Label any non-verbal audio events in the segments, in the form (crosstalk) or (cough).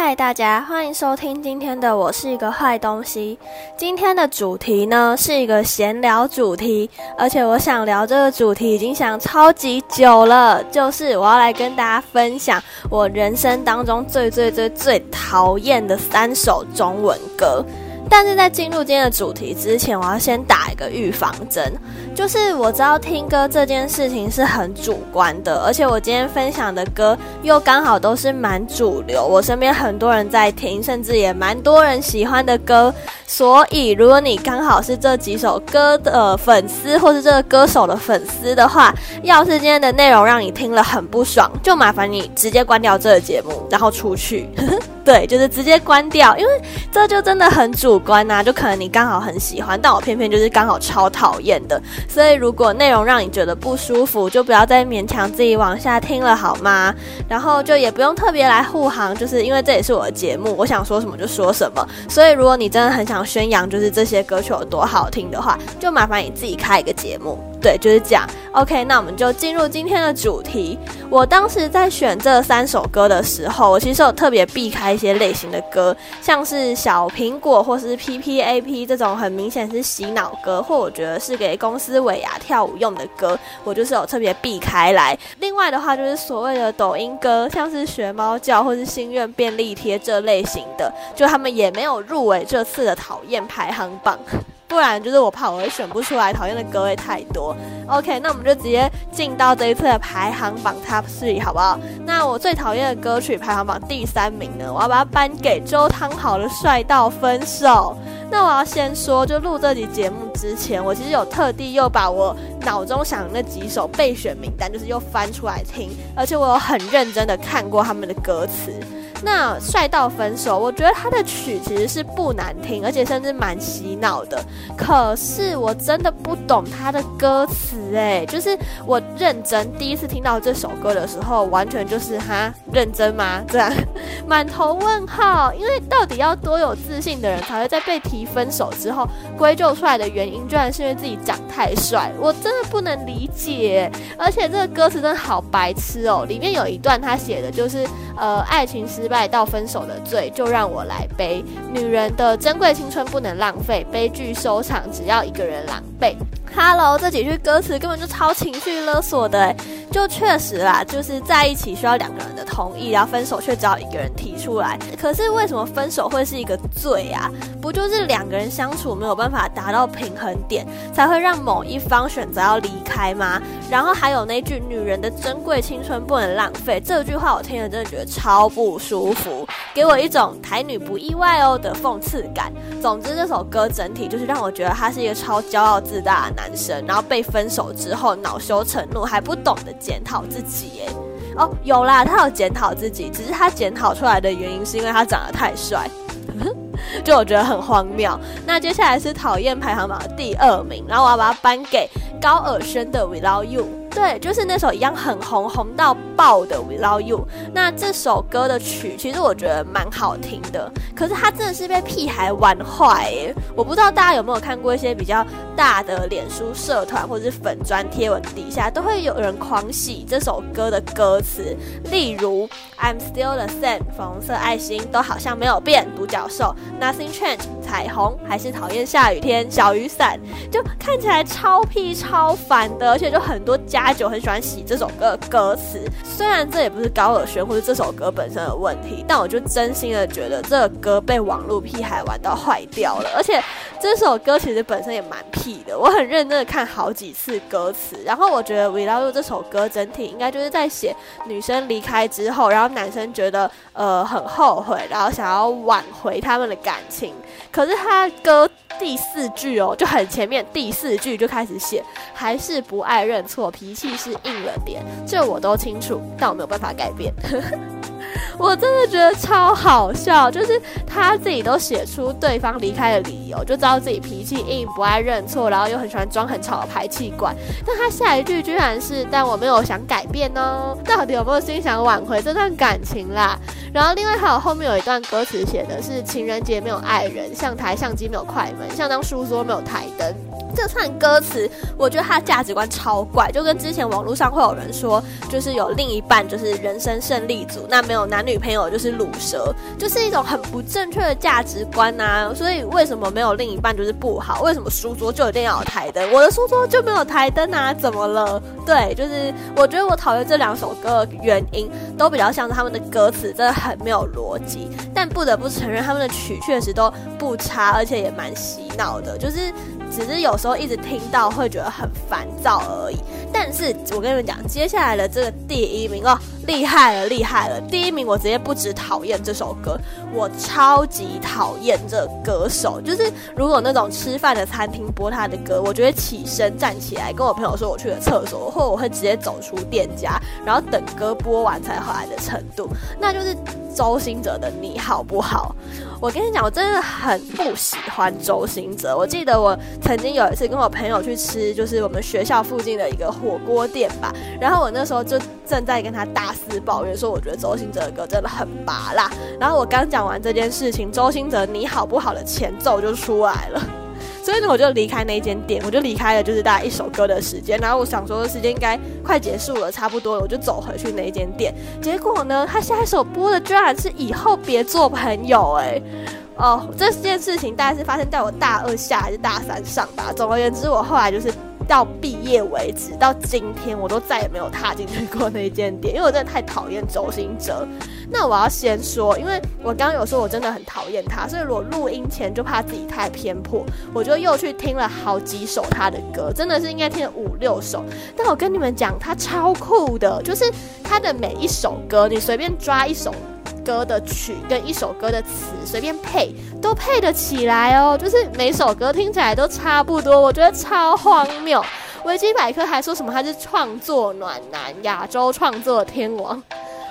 嗨，大家欢迎收听今天的《我是一个坏东西》。今天的主题呢是一个闲聊主题，而且我想聊这个主题已经想超级久了，就是我要来跟大家分享我人生当中最最最最讨厌的三首中文歌。但是在进入今天的主题之前，我要先打一个预防针，就是我知道听歌这件事情是很主观的，而且我今天分享的歌又刚好都是蛮主流，我身边很多人在听，甚至也蛮多人喜欢的歌。所以，如果你刚好是这几首歌的粉丝，或是这个歌手的粉丝的话，要是今天的内容让你听了很不爽，就麻烦你直接关掉这个节目，然后出去。(laughs) 对，就是直接关掉，因为这就真的很主观呐。就可能你刚好很喜欢，但我偏偏就是刚好超讨厌的。所以如果内容让你觉得不舒服，就不要再勉强自己往下听了，好吗？然后就也不用特别来护航，就是因为这也是我的节目，我想说什么就说什么。所以如果你真的很想宣扬，就是这些歌曲有多好听的话，就麻烦你自己开一个节目。对，就是这样。OK，那我们就进入今天的主题。我当时在选这三首歌的时候，我其实有特别避开一些类型的歌，像是小苹果或是 PPAP 这种很明显是洗脑歌，或我觉得是给公司尾牙跳舞用的歌，我就是有特别避开来。另外的话，就是所谓的抖音歌，像是学猫叫或是心愿便利贴这类型的，就他们也没有入围这次的讨厌排行榜。不然就是我怕我会选不出来，讨厌的歌会太多。OK，那我们就直接进到这一次的排行榜 Top Three 好不好？那我最讨厌的歌曲排行榜第三名呢，我要把它颁给周汤豪的《帅到分手》。那我要先说，就录这集节目之前，我其实有特地又把我脑中想的那几首备选名单，就是又翻出来听，而且我有很认真的看过他们的歌词。那帅到分手，我觉得他的曲其实是不难听，而且甚至蛮洗脑的。可是我真的不懂他的歌词，哎，就是我认真第一次听到这首歌的时候，完全就是哈，认真吗？这样 (laughs) 满头问号。因为到底要多有自信的人才会在被提分手之后，归咎出来的原因居然是因为自己长太帅？我真的不能理解。而且这个歌词真的好白痴哦，里面有一段他写的就是，呃，爱情是。败到分手的罪，就让我来背。女人的珍贵青春不能浪费，悲剧收场只要一个人狼狈。Hello，这几句歌词根本就超情绪勒索的，就确实啦，就是在一起需要两个人的同意，然后分手却只要一个人提出来。可是为什么分手会是一个罪啊？不就是两个人相处没有办法达到平衡点，才会让某一方选择要离开吗？然后还有那句“女人的珍贵青春不能浪费”这句话，我听了真的觉得超不舒服，给我一种台女不意外哦的讽刺感。总之，这首歌整体就是让我觉得他是一个超骄傲自大的男生，然后被分手之后恼羞成怒，还不懂得检讨自己。耶。哦，有啦，他有检讨自己，只是他检讨出来的原因是因为他长得太帅，(laughs) 就我觉得很荒谬。那接下来是讨厌排行榜的第二名，然后我要把它颁给。高尔宣的 Without You，对，就是那首一样很红红到爆的 Without You。那这首歌的曲其实我觉得蛮好听的，可是它真的是被屁孩玩坏耶！我不知道大家有没有看过一些比较大的脸书社团或者是粉砖贴文底下，都会有人狂喜这首歌的歌词，例如 I'm still the same，粉红色爱心都好像没有变，独角兽 Nothing change，彩虹还是讨厌下雨天，小雨伞就看起来超屁超。超烦的，而且就很多家酒很喜欢洗这首歌的歌词。虽然这也不是高尔宣或者这首歌本身的问题，但我就真心的觉得这个歌被网络屁孩玩到坏掉了。而且这首歌其实本身也蛮屁的，我很认真的看好几次歌词，然后我觉得《We Love You》这首歌整体应该就是在写女生离开之后，然后男生觉得呃很后悔，然后想要挽回他们的感情。可是他歌第四句哦就很前面，第四句就开始写。还是不爱认错，脾气是硬了点，这我都清楚，但我没有办法改变。(laughs) 我真的觉得超好笑，就是他自己都写出对方离开的理由，就知道自己脾气硬，不爱认错，然后又很喜欢装很吵的排气管。但他下一句居然是“但我没有想改变哦”，到底有没有心想挽回这段感情啦？然后另外还有后面有一段歌词写的是“情人节没有爱人，像台相机没有快门，像张书桌没有台灯”。这串歌词，我觉得他的价值观超怪，就跟之前网络上会有人说，就是有另一半就是人生胜利组，那没有男女。女朋友就是卤蛇，就是一种很不正确的价值观呐。所以为什么没有另一半就是不好？为什么书桌就一定要有台灯？我的书桌就没有台灯啊？怎么了？对，就是我觉得我讨厌这两首歌的原因，都比较像是他们的歌词真的很没有逻辑。但不得不承认，他们的曲确实都不差，而且也蛮洗脑的。就是只是有时候一直听到会觉得很烦躁而已。但是我跟你们讲，接下来的这个第一名哦，厉害了，厉害了！第一名我直接不止讨厌这首歌，我超级讨厌这歌手。就是如果那种吃饭的餐厅播他的歌，我就会起身站起来跟我朋友说我去了厕所，或我会直接走出店家，然后等歌播完才回来的程度。那就是周星哲的你好不好？我跟你讲，我真的很不喜欢周星哲。我记得我曾经有一次跟我朋友去吃，就是我们学校附近的一个火锅店吧。然后我那时候就正在跟他大肆抱怨，说我觉得周星哲的歌真的很拔辣。然后我刚讲完这件事情，周星哲你好不好的前奏就出来了。(laughs) 所以呢，我就离开那间店，我就离开了，就是大概一首歌的时间。然后我想说，时间应该快结束了，差不多了，我就走回去那间店。结果呢，他下一首播的居然是以后别做朋友，哎，哦，这件事情大概是发生在我大二下还是大三上吧。总而言之，我后来就是。到毕业为止，到今天我都再也没有踏进去过那间店，因为我真的太讨厌周星哲。那我要先说，因为我刚刚有说我真的很讨厌他，所以我录音前就怕自己太偏颇，我就又去听了好几首他的歌，真的是应该听了五六首。但我跟你们讲，他超酷的，就是他的每一首歌，你随便抓一首。歌的曲跟一首歌的词随便配都配得起来哦，就是每首歌听起来都差不多，我觉得超荒谬。维基百科还说什么他是创作暖男，亚洲创作天王。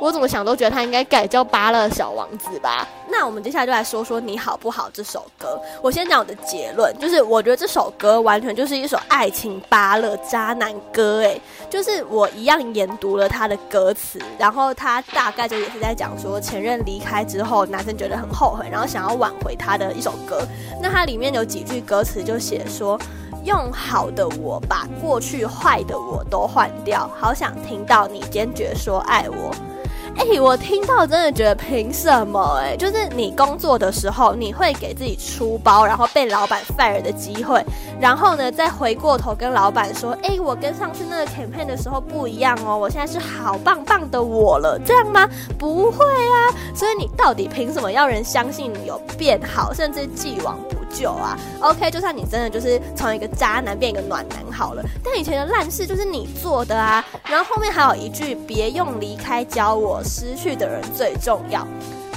我怎么想都觉得他应该改叫巴勒小王子吧。那我们接下来就来说说你好不好这首歌。我先讲我的结论，就是我觉得这首歌完全就是一首爱情巴勒渣男歌。诶，就是我一样研读了他的歌词，然后他大概就也是在讲说前任离开之后，男生觉得很后悔，然后想要挽回他的一首歌。那它里面有几句歌词就写说，用好的我把过去坏的我都换掉，好想听到你坚决说爱我。哎，我听到真的觉得凭什么？哎，就是你工作的时候，你会给自己出包，然后被老板 fire 的机会，然后呢，再回过头跟老板说，哎，我跟上次那个 campaign 的时候不一样哦，我现在是好棒棒的我了，这样吗？不会啊，所以你到底凭什么要人相信你有变好，甚至既往久啊？OK，就算你真的就是从一个渣男变一个暖男好了，但以前的烂事就是你做的啊。然后后面还有一句，别用离开教我。失去的人最重要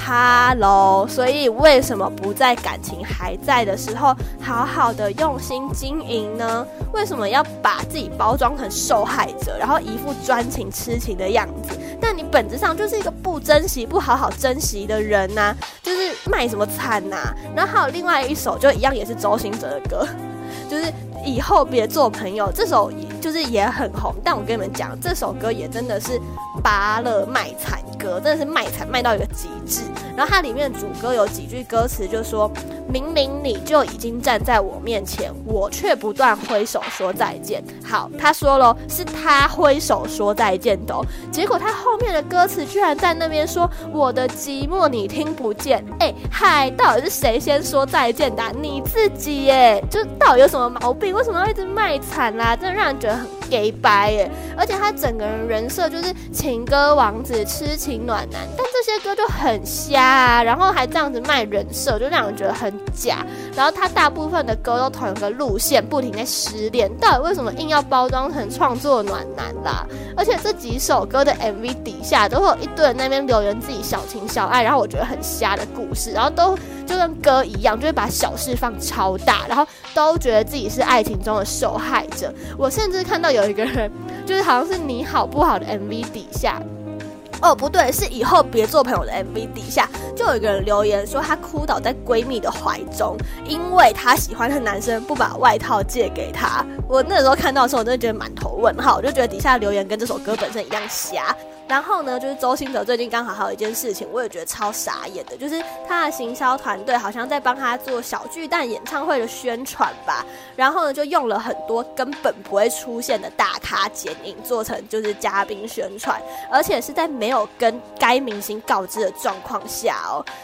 ，Hello，所以为什么不在感情还在的时候好好的用心经营呢？为什么要把自己包装成受害者，然后一副专情痴情的样子？但你本质上就是一个不珍惜、不好好珍惜的人呐，就是卖什么惨呐？然后还有另外一首，就一样也是周星哲的歌，就是以后别做朋友，这首就是也很红。但我跟你们讲，这首歌也真的是。拔了卖惨歌真的是卖惨卖到一个极致，然后它里面主歌有几句歌词就说：明明你就已经站在我面前，我却不断挥手说再见。好，他说了是他挥手说再见的，结果他后面的歌词居然在那边说我的寂寞你听不见。哎嗨，到底是谁先说再见的？你自己耶，就到底有什么毛病？为什么要一直卖惨啦？真的让人觉得很。给白耶，而且他整个人人设就是情歌王子、痴情暖男，但这些歌就很瞎啊，然后还这样子卖人设，就让人觉得很假。然后他大部分的歌都同一个路线，不停在失恋，到底为什么硬要包装成创作暖男啦？而且这几首歌的 MV 底下都会有一堆人那边留言自己小情小爱，然后我觉得很瞎的故事，然后都就跟歌一样，就会把小事放超大，然后都觉得自己是爱情中的受害者。我甚至看到有。有一个人，就是好像是你好不好的 MV 底下，哦不对，是以后别做朋友的 MV 底下，就有一个人留言说她哭倒在闺蜜的怀中，因为她喜欢的男生不把外套借给她。我那时候看到的时候，我真的觉得满头问号，我就觉得底下留言跟这首歌本身一样瞎。然后呢，就是周星哲最近刚好还有一件事情，我也觉得超傻眼的，就是他的行销团队好像在帮他做小巨蛋演唱会的宣传吧。然后呢，就用了很多根本不会出现的大咖剪影做成就是嘉宾宣传，而且是在没有跟该明星告知的状况下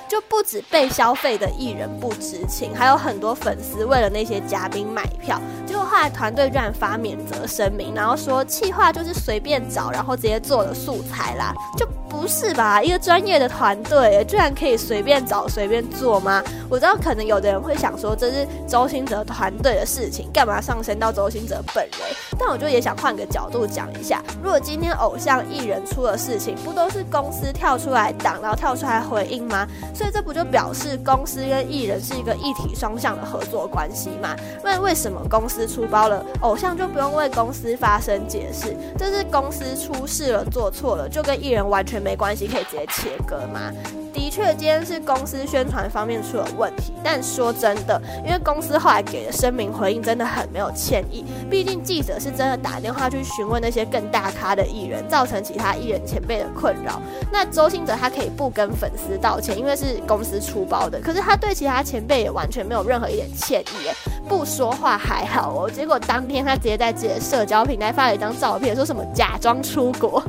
就不止被消费的艺人不知情，还有很多粉丝为了那些嘉宾买票。结果后来团队居然发免责声明，然后说气话就是随便找，然后直接做了素材。啦，就不是吧？一个专业的团队，居然可以随便找、随便做吗？我知道，可能有的人会想说，这是周星哲团队的事情，干嘛上升到周星哲本人？但我就也想换个角度讲一下，如果今天偶像艺人出了事情，不都是公司跳出来挡，然后跳出来回应吗？所以这不就表示公司跟艺人是一个一体双向的合作关系吗？那为什么公司出包了，偶像就不用为公司发声解释？这是公司出事了，做错了。就跟艺人完全没关系，可以直接切割吗？的确，今天是公司宣传方面出了问题。但说真的，因为公司后来给的声明回应真的很没有歉意。毕竟记者是真的打电话去询问那些更大咖的艺人，造成其他艺人前辈的困扰。那周星哲他可以不跟粉丝道歉，因为是公司出包的。可是他对其他前辈也完全没有任何一点歉意，不说话还好哦。结果当天他直接在自己的社交平台发了一张照片，说什么假装出国。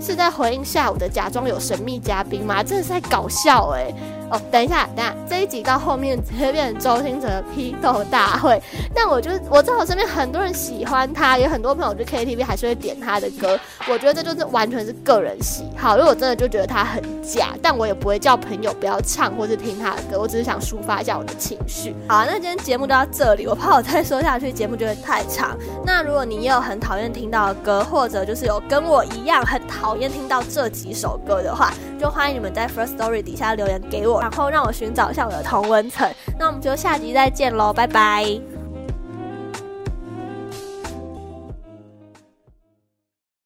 是在回应下午的假装有神秘嘉宾吗？真的是在搞笑哎。哦，等一下，等一下，这一集到后面直接变成周星哲批斗大会。但我就我知道我身边很多人喜欢他，有很多朋友去 KTV 还是会点他的歌。我觉得这就是完全是个人喜好。如果真的就觉得他很假，但我也不会叫朋友不要唱或是听他的歌。我只是想抒发一下我的情绪。好，那今天节目就到这里，我怕我再说下去节目就会太长。那如果你也有很讨厌听到的歌，或者就是有跟我一样很讨厌听到这几首歌的话，就欢迎你们在 First Story 底下留言给我。然后让我寻找一下我的同温层，那我们就下集再见喽，拜拜。